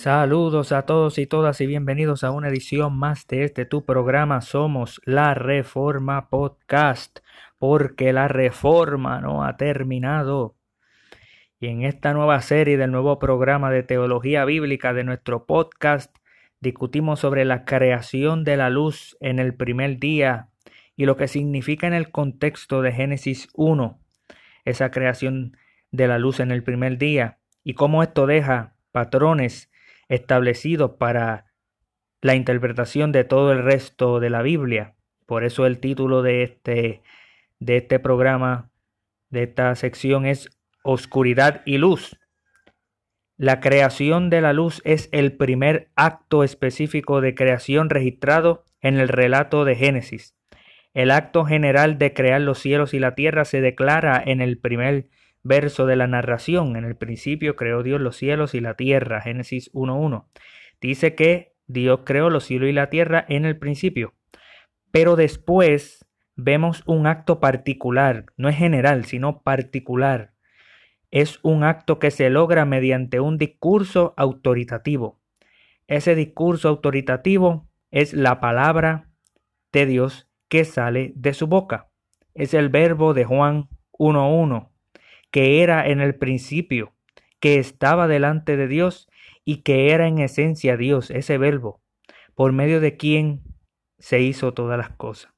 Saludos a todos y todas y bienvenidos a una edición más de este tu programa Somos la Reforma Podcast, porque la reforma no ha terminado. Y en esta nueva serie del nuevo programa de teología bíblica de nuestro podcast, discutimos sobre la creación de la luz en el primer día y lo que significa en el contexto de Génesis 1, esa creación de la luz en el primer día, y cómo esto deja patrones establecido para la interpretación de todo el resto de la Biblia. Por eso el título de este, de este programa, de esta sección es Oscuridad y Luz. La creación de la luz es el primer acto específico de creación registrado en el relato de Génesis. El acto general de crear los cielos y la tierra se declara en el primer verso de la narración. En el principio creó Dios los cielos y la tierra. Génesis 1.1. Dice que Dios creó los cielos y la tierra en el principio. Pero después vemos un acto particular. No es general, sino particular. Es un acto que se logra mediante un discurso autoritativo. Ese discurso autoritativo es la palabra de Dios que sale de su boca. Es el verbo de Juan 1.1 que era en el principio, que estaba delante de Dios y que era en esencia Dios, ese verbo, por medio de quien se hizo todas las cosas.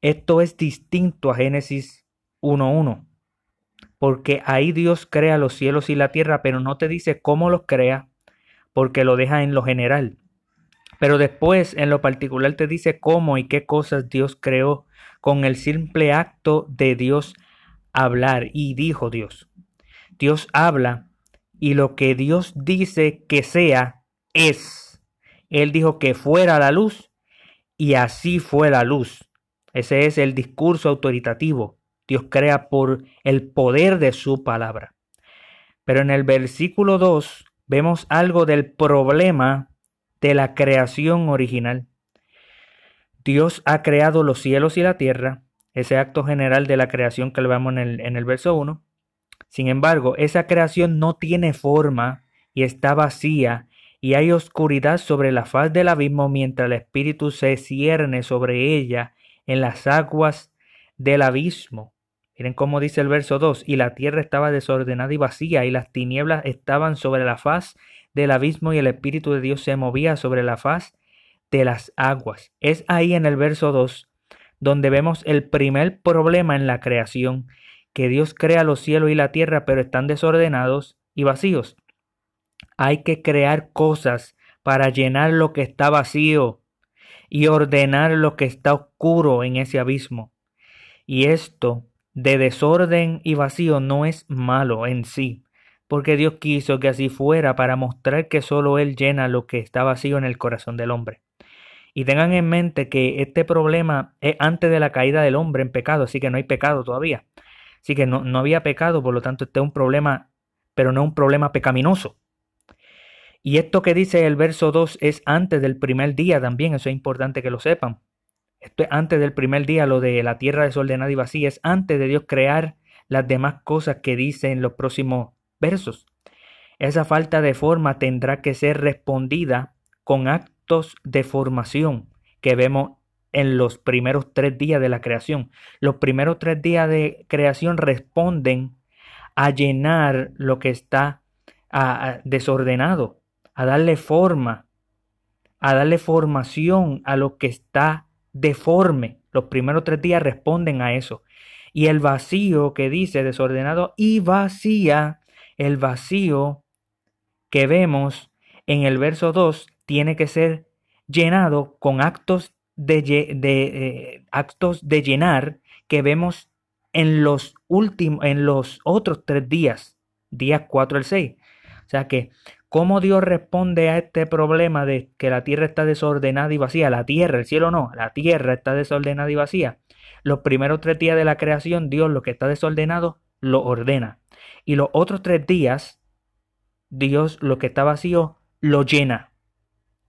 Esto es distinto a Génesis 1.1, porque ahí Dios crea los cielos y la tierra, pero no te dice cómo los crea, porque lo deja en lo general. Pero después, en lo particular, te dice cómo y qué cosas Dios creó con el simple acto de Dios hablar y dijo Dios. Dios habla y lo que Dios dice que sea es. Él dijo que fuera la luz y así fue la luz. Ese es el discurso autoritativo. Dios crea por el poder de su palabra. Pero en el versículo 2 vemos algo del problema de la creación original. Dios ha creado los cielos y la tierra ese acto general de la creación que le vemos en el, en el verso 1. Sin embargo, esa creación no tiene forma y está vacía y hay oscuridad sobre la faz del abismo mientras el Espíritu se cierne sobre ella en las aguas del abismo. Miren cómo dice el verso 2, y la tierra estaba desordenada y vacía, y las tinieblas estaban sobre la faz del abismo, y el Espíritu de Dios se movía sobre la faz de las aguas. Es ahí en el verso 2 donde vemos el primer problema en la creación, que Dios crea los cielos y la tierra, pero están desordenados y vacíos. Hay que crear cosas para llenar lo que está vacío y ordenar lo que está oscuro en ese abismo. Y esto de desorden y vacío no es malo en sí, porque Dios quiso que así fuera para mostrar que solo Él llena lo que está vacío en el corazón del hombre. Y tengan en mente que este problema es antes de la caída del hombre en pecado, así que no hay pecado todavía. Así que no, no había pecado, por lo tanto este es un problema, pero no un problema pecaminoso. Y esto que dice el verso 2 es antes del primer día también, eso es importante que lo sepan. Esto es antes del primer día, lo de la tierra desordenada y vacía, es antes de Dios crear las demás cosas que dice en los próximos versos. Esa falta de forma tendrá que ser respondida con actos de formación que vemos en los primeros tres días de la creación. Los primeros tres días de creación responden a llenar lo que está desordenado, a darle forma, a darle formación a lo que está deforme. Los primeros tres días responden a eso. Y el vacío que dice desordenado y vacía, el vacío que vemos en el verso 2 tiene que ser llenado con actos de, eh, actos de llenar que vemos en los últimos, en los otros tres días, días 4 al 6. O sea que, ¿cómo Dios responde a este problema de que la tierra está desordenada y vacía? La tierra, el cielo no, la tierra está desordenada y vacía. Los primeros tres días de la creación, Dios lo que está desordenado lo ordena. Y los otros tres días, Dios lo que está vacío lo llena.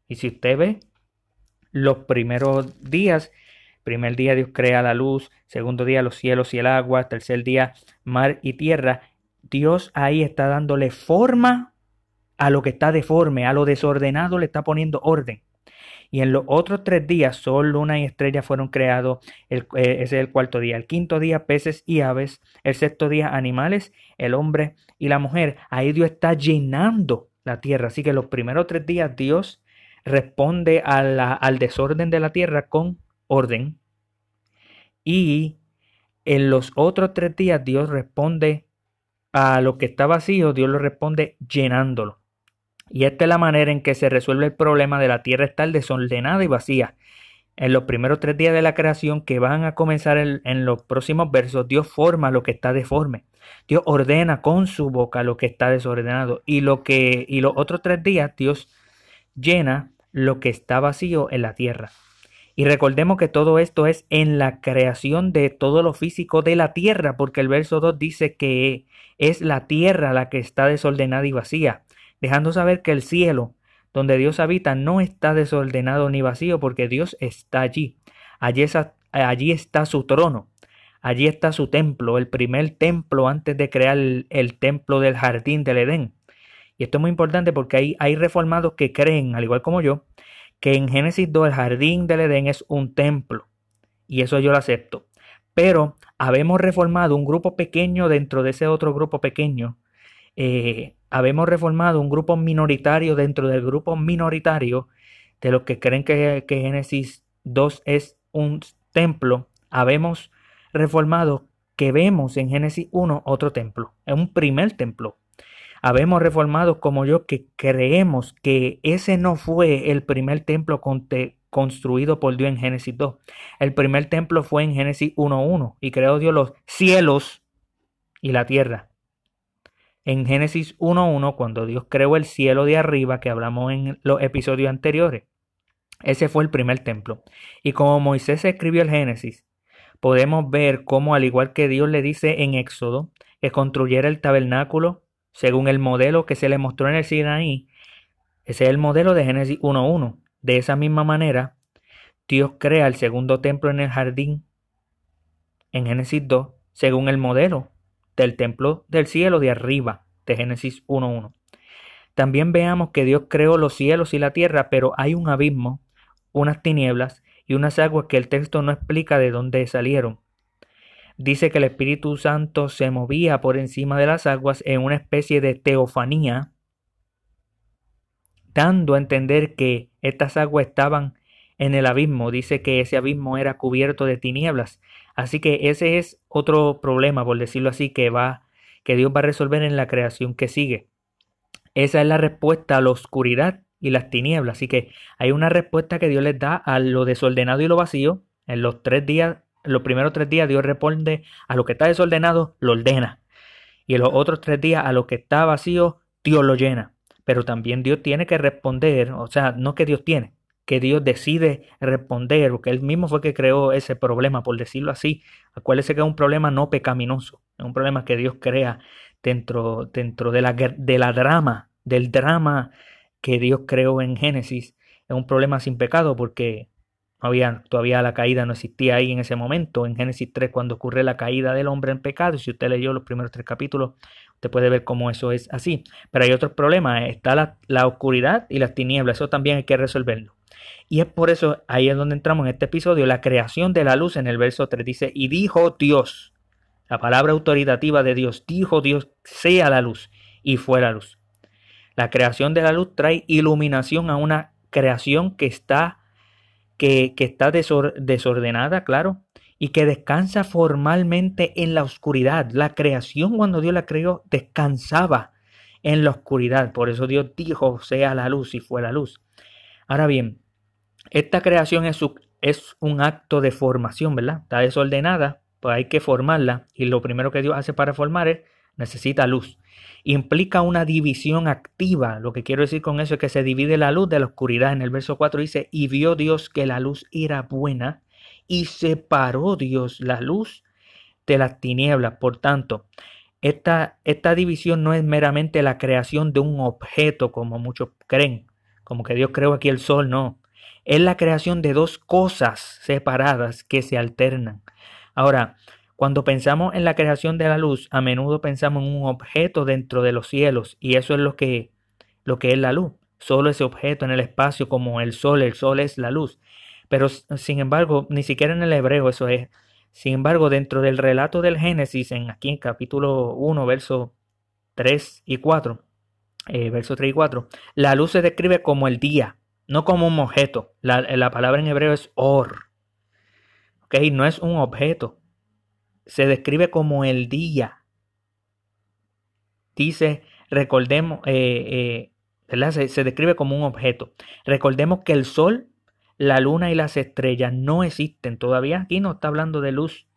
Y si usted ve los primeros días, primer día Dios crea la luz, segundo día los cielos y el agua, tercer día mar y tierra. Dios ahí está dándole forma a lo que está deforme, a lo desordenado le está poniendo orden. Y en los otros tres días, sol, luna y estrella fueron creados. Eh, ese es el cuarto día. El quinto día, peces y aves. El sexto día, animales, el hombre y la mujer. Ahí Dios está llenando la tierra. Así que los primeros tres días Dios responde al desorden de la tierra con orden. Y en los otros tres días Dios responde a lo que está vacío, Dios lo responde llenándolo. Y esta es la manera en que se resuelve el problema de la tierra estar desordenada y vacía. En los primeros tres días de la creación que van a comenzar en los próximos versos, Dios forma lo que está deforme. Dios ordena con su boca lo que está desordenado. Y lo que, y los otros tres días, Dios llena lo que está vacío en la tierra. Y recordemos que todo esto es en la creación de todo lo físico de la tierra, porque el verso 2 dice que es la tierra la que está desordenada y vacía dejando saber que el cielo, donde Dios habita, no está desordenado ni vacío, porque Dios está allí. Allí, allí está su trono, allí está su templo, el primer templo antes de crear el, templo del jardín del Edén. Y esto es muy importante porque hay, hay reformados que creen, al igual como yo, que en Génesis 2 el jardín del Edén es un templo. Y eso yo lo acepto. Pero habemos reformado un grupo pequeño dentro de ese otro grupo pequeño eh, habemos reformado un grupo minoritario dentro del grupo minoritario de los que creen que, Génesis 2 es un templo, habemos reformado que vemos en Génesis 1 otro templo, es un primer templo. Habemos reformado como yo que creemos que ese no fue el primer templo construido por Dios en Génesis 2. El primer templo fue en Génesis 1.1 y creó Dios los cielos y la tierra en Génesis 1.1 cuando Dios creó el cielo de arriba que hablamos en los episodios anteriores. Ese fue el primer templo. Y como Moisés escribió el Génesis, podemos ver cómo al igual que Dios le dice en Éxodo que construyera el tabernáculo según el modelo que se le mostró en el Sinaí, ese es el modelo de Génesis 1.1. De esa misma manera, Dios crea el segundo templo en el jardín en Génesis 2 según el modelo del templo del cielo de arriba, de Génesis 1.1. También veamos que Dios creó los cielos y la tierra, pero hay un abismo, unas tinieblas y unas aguas que el texto no explica de dónde salieron. Dice que el Espíritu Santo se movía por encima de las aguas en una especie de teofanía, dando a entender que estas aguas estaban en el abismo. Dice que ese abismo era cubierto de tinieblas Así que ese es otro problema, por decirlo así, que va que Dios va a resolver en la creación que sigue. Esa es la respuesta a la oscuridad y las tinieblas. Así que hay una respuesta que Dios les da a lo desordenado y lo vacío. En los tres días, los primeros tres días, Dios responde a lo que está desordenado, lo ordena. Y en los otros tres días, a lo que está vacío, Dios lo llena. Pero también Dios tiene que responder, o sea, no que Dios tiene, que Dios decide responder, porque Él mismo fue que creó ese problema, por decirlo así. Acuérdese que es un problema no pecaminoso, es un problema que Dios crea dentro, dentro de, la, de la drama, del drama que Dios creó en Génesis. Es un problema sin pecado porque había, todavía la caída no existía ahí en ese momento, en Génesis 3, cuando ocurre la caída del hombre en pecado. Si usted leyó los primeros tres capítulos, usted puede ver cómo eso es así. Pero hay otros problemas, está la, la oscuridad y las tinieblas, eso también hay que resolverlo. Y es por eso, ahí es donde entramos en este episodio, la creación de la luz en el verso 3 dice, y dijo Dios, la palabra autoritativa de Dios, dijo Dios, sea la luz, y fue la luz. La creación de la luz trae iluminación a una creación que está, que, está desordenada, claro, y que descansa formalmente en la oscuridad. La creación cuando Dios la creó descansaba en la oscuridad. Por eso Dios dijo, sea la luz y fue la luz. Ahora bien, esta creación es, es un acto de formación, ¿verdad? Está desordenada, pues hay que formarla y lo primero que Dios hace para formar es necesita luz. Implica una división activa. Lo que quiero decir con eso es que se divide la luz de la oscuridad. En el verso 4 dice, y vio Dios que la luz era buena y separó Dios la luz de las tinieblas. Por tanto, esta, esta división no es meramente la creación de un objeto como muchos creen, como que Dios creó aquí el sol, no es la creación de dos cosas separadas que se alternan. Ahora, cuando pensamos en la creación de la luz, a menudo pensamos en un objeto dentro de los cielos y eso es lo que lo que es la luz. Solo ese objeto en el espacio como el sol, el sol es la luz. Pero sin embargo, ni siquiera en el hebreo eso es. Sin embargo, dentro del relato del Génesis, en aquí en capítulo 1, verso 3 y 4, eh, verso 3 y 4, la luz se describe como el día, no como un objeto. La, la palabra en hebreo es or. ¿Ok? No es un objeto. Se describe como el día dice, recordemos, eh, eh, se, describe como un objeto. Recordemos que el sol, la luna y las estrellas no existen todavía. Aquí no está hablando de luz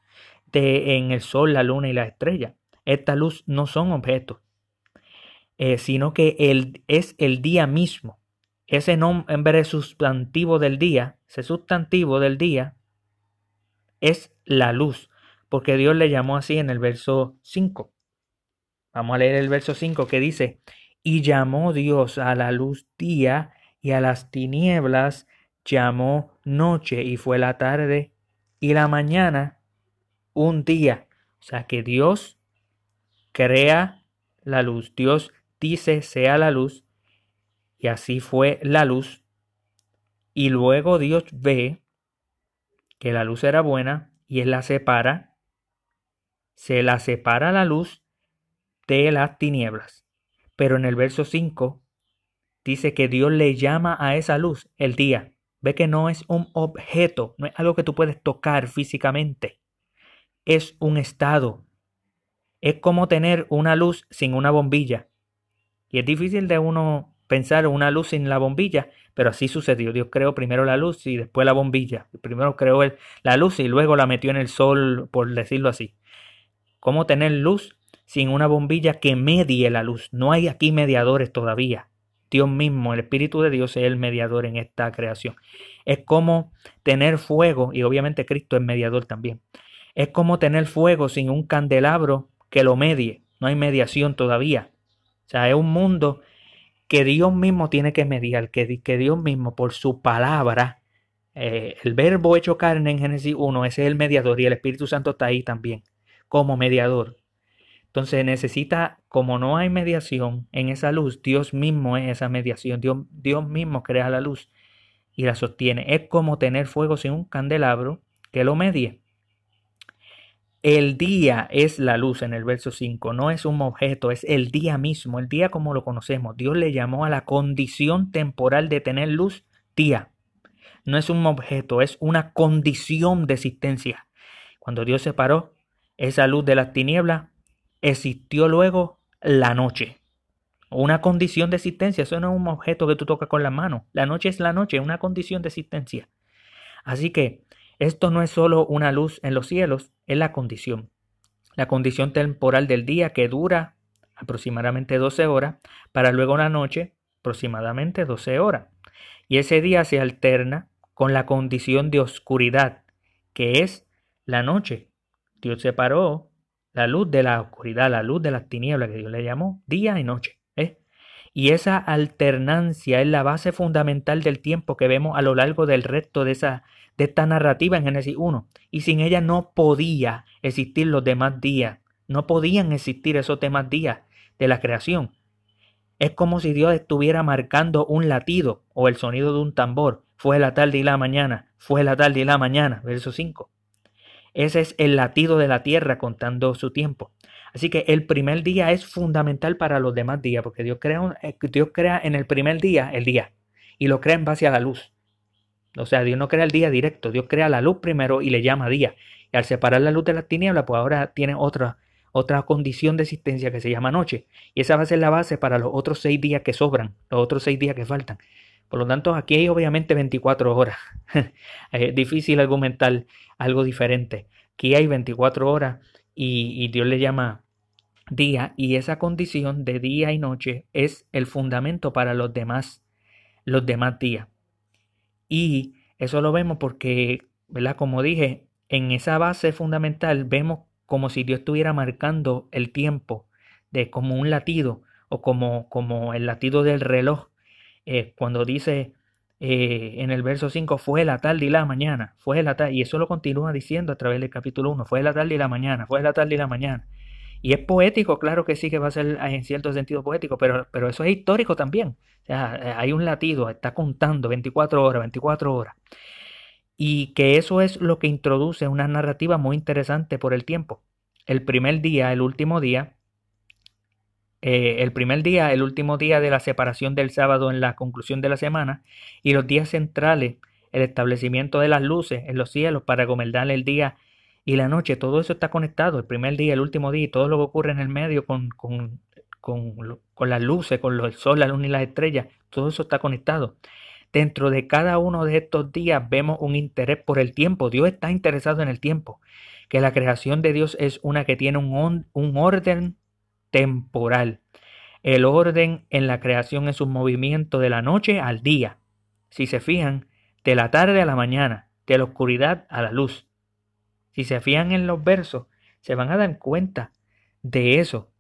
de, en el sol, la luna y las estrellas. Esta luz no son objetos, eh, sino que el, es el día mismo. Ese nombre sustantivo del día, ese sustantivo del día, es la luz, porque Dios le llamó así en el verso 5. Vamos a leer el verso 5 que dice, y llamó Dios a la luz día y a las tinieblas llamó noche y fue la tarde y la mañana un día. O sea que Dios crea la luz. Dios dice sea la luz y así fue la luz. Y luego Dios ve que la luz era buena y él la separa. Se la separa la luz de las tinieblas. Pero en el verso 5 dice que Dios le llama a esa luz el día. Ve que no es un objeto, no es algo que tú puedes tocar físicamente. Es un estado. Es como tener una luz sin una bombilla. Y es difícil de uno pensar una luz sin la bombilla, pero así sucedió. Dios creó primero la luz y después la bombilla. Primero creó la luz y luego la metió en el sol, por decirlo así. ¿Cómo tener luz sin una bombilla que medie la luz. No hay aquí mediadores todavía. Dios mismo, el Espíritu de Dios es el mediador en esta creación. Es como tener fuego, y obviamente Cristo es mediador también. Es como tener fuego sin un candelabro que lo medie. No hay mediación todavía. O sea, es un mundo que Dios mismo tiene que mediar, que, que Dios mismo por su palabra, eh, el verbo hecho carne en Génesis 1, ese es el mediador y el Espíritu Santo está ahí también como mediador. Entonces necesita, como no hay mediación en esa luz, Dios mismo es esa mediación, Dios, Dios mismo crea la luz y la sostiene. Es como tener fuego sin un candelabro que lo medie. El día es la luz en el verso 5, no es un objeto, es el día mismo, el día como lo conocemos. Dios le llamó a la condición temporal de tener luz día. No es un objeto, es una condición de existencia. Cuando Dios separó esa luz de las tinieblas, existió luego la noche. Una condición de existencia, eso no es un objeto que tú tocas con la mano. La noche es la noche, una condición de existencia. Así que esto no es solo una luz en los cielos, es la condición. La condición temporal del día que dura aproximadamente 12 horas, para luego la noche aproximadamente 12 horas. Y ese día se alterna con la condición de oscuridad, que es la noche. Dios separó la luz de la oscuridad, la luz de las tinieblas que Dios le llamó día y noche. ¿eh? Y esa alternancia es la base fundamental del tiempo que vemos a lo largo del resto de, esa, de esta narrativa en Génesis 1. Y sin ella no podía existir los demás días, no podían existir esos demás días de la creación. Es como si Dios estuviera marcando un latido o el sonido de un tambor. Fue la tarde y la mañana, fue la tarde y la mañana, verso 5. Ese es el latido de la tierra contando su tiempo. Así que el primer día es fundamental para los demás días, porque Dios crea, eh, Dios crea en el primer día el día y lo crea en base a la luz. O sea, Dios no crea el día directo, Dios crea la luz primero y le llama día. Y al separar la luz de las tinieblas, pues ahora tiene otra, otra condición de existencia que se llama noche. Y esa va a ser la base para los otros seis días que sobran, los otros seis días que faltan. Por lo tanto, aquí hay obviamente 24 horas. es difícil argumentar algo diferente. Aquí hay 24 horas y, Dios le llama día y esa condición de día y noche es el fundamento para los demás, los demás días. Y eso lo vemos porque, ¿verdad? Como dije, en esa base fundamental vemos como si Dios estuviera marcando el tiempo de como un latido o como, como el latido del reloj eh, cuando dice eh, en el verso 5, fue la tarde y la mañana, fue la tarde, y eso lo continúa diciendo a través del capítulo 1, fue la tarde y la mañana, fue la tarde y la mañana. Y es poético, claro que sí que va a ser en cierto sentido poético, pero, pero eso es histórico también. O sea, hay un latido, está contando 24 horas, 24 horas. Y que eso es lo que introduce una narrativa muy interesante por el tiempo. El primer día, el último día, eh, el primer día, el último día de la separación del sábado en la conclusión de la semana, y los días centrales, el establecimiento de las luces en los cielos para gobernar el día y la noche, todo eso está conectado, el primer día, el último día, y todo lo que ocurre en el medio con, con, con, con las luces, con el sol, la luna y las estrellas, todo eso está conectado. Dentro de cada uno de estos días vemos un interés por el tiempo. Dios está interesado en el tiempo. Que la creación de Dios es una que tiene un, un orden temporal. El orden en la creación es un movimiento de la noche al día. Si se fijan, de la tarde a la mañana, de la oscuridad a la luz. Si se fijan en los versos, se van a dar cuenta de eso,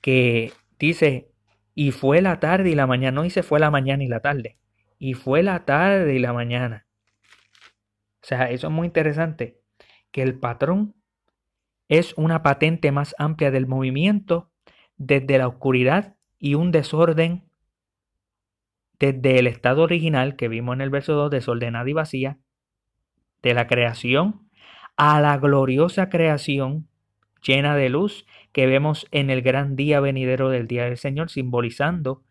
que dice, y fue la tarde y la mañana, no dice fue la mañana y la tarde, y fue la tarde y la mañana. O sea, eso es muy interesante, que el patrón es una patente más amplia del movimiento desde la oscuridad y un desorden desde el estado original que vimos en el verso 2, desordenada y vacía, de la creación a la gloriosa creación llena de luz que vemos en el gran día venidero del día del Señor, simbolizando,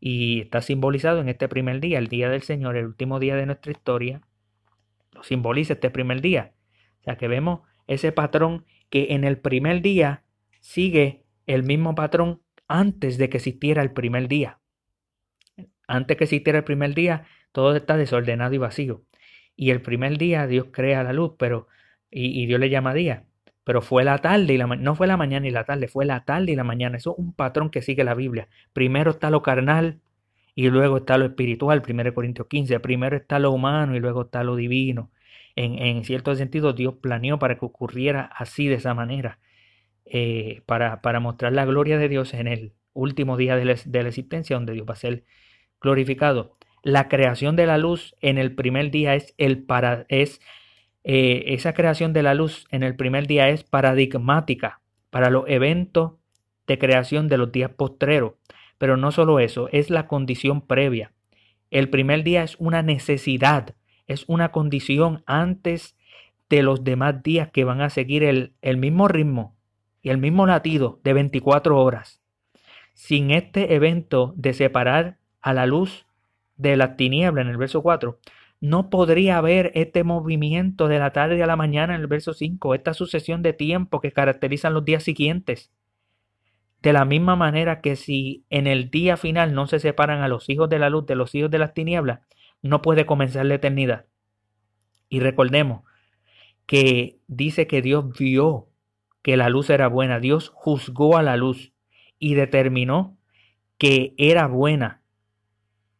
y está simbolizado en este primer día, el día del Señor, el último día de nuestra historia, lo simboliza este primer día. O sea que vemos ese patrón que en el primer día sigue el mismo patrón antes de que existiera el primer día. Antes que existiera el primer día, todo está desordenado y vacío. Y el primer día Dios crea la luz, pero y, Dios le llama día. Pero fue la tarde y la no fue la mañana y la tarde, fue la tarde y la mañana. Eso es un patrón que sigue la Biblia. Primero está lo carnal y luego está lo espiritual, 1 Corintios 15. Primero está lo humano y luego está lo divino. En, en cierto sentido, Dios planeó para que ocurriera así, de esa manera, eh, para, para, mostrar la gloria de Dios en el último día de la, de la existencia, donde Dios va a ser glorificado. La creación de la luz en el primer día es el para, es eh, esa creación de la luz en el primer día es paradigmática para los eventos de creación de los días postreros. Pero no solo eso, es la condición previa. El primer día es una necesidad, es una condición antes de los demás días que van a seguir el, el mismo ritmo y el mismo latido de 24 horas. Sin este evento de separar a la luz de la tiniebla en el verso 4, no podría haber este movimiento de la tarde a la mañana en el verso 5, esta sucesión de tiempo que caracterizan los días siguientes. De la misma manera que si en el día final no se separan a los hijos de la luz de los hijos de las tinieblas, no puede comenzar la eternidad. Y recordemos que dice que Dios vio que la luz era buena, Dios juzgó a la luz y determinó que era buena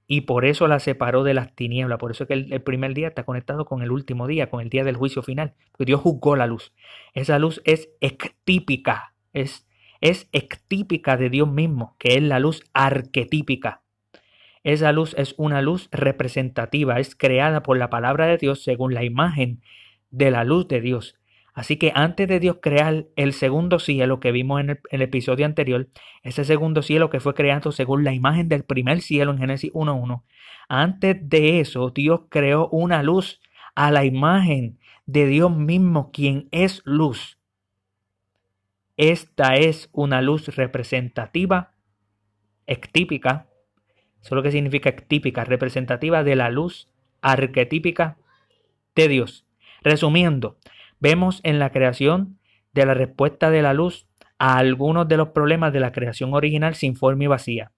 y por eso la separó de las tinieblas. Por eso es que el, primer día está conectado con el último día, con el día del juicio final. Porque Dios juzgó la luz. Esa luz es ectípica, es, es ectípica de Dios mismo, que es la luz arquetípica. Esa luz es una luz representativa, es creada por la palabra de Dios según la imagen de la luz de Dios. Así que antes de Dios crear el segundo cielo que vimos en el, episodio anterior, ese segundo cielo que fue creado según la imagen del primer cielo en Génesis 1.1, antes de eso Dios creó una luz a la imagen de Dios mismo, quien es luz. Esta es una luz representativa, ectípica, eso es lo que significa ectípica, representativa de la luz arquetípica de Dios. Resumiendo, Vemos en la creación de la respuesta de la luz a algunos de los problemas de la creación original sin forma y vacía.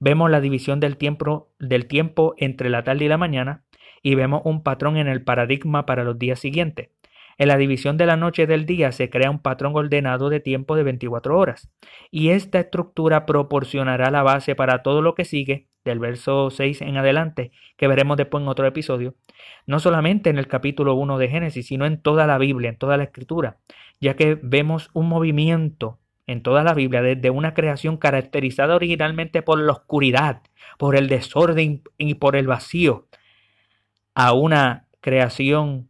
Vemos la división del tiempo, del tiempo entre la tarde y la mañana y vemos un patrón en el paradigma para los días siguientes. En la división de la noche y del día se crea un patrón ordenado de tiempo de 24 horas, y esta estructura proporcionará la base para todo lo que sigue, del verso 6 en adelante, que veremos después en otro episodio, no solamente en el capítulo 1 de Génesis, sino en toda la Biblia, en toda la escritura, ya que vemos un movimiento en toda la Biblia desde una creación caracterizada originalmente por la oscuridad, por el desorden y por el vacío, a una creación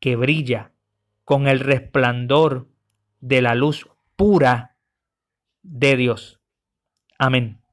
que brilla con el resplandor de la luz pura de Dios. Amén.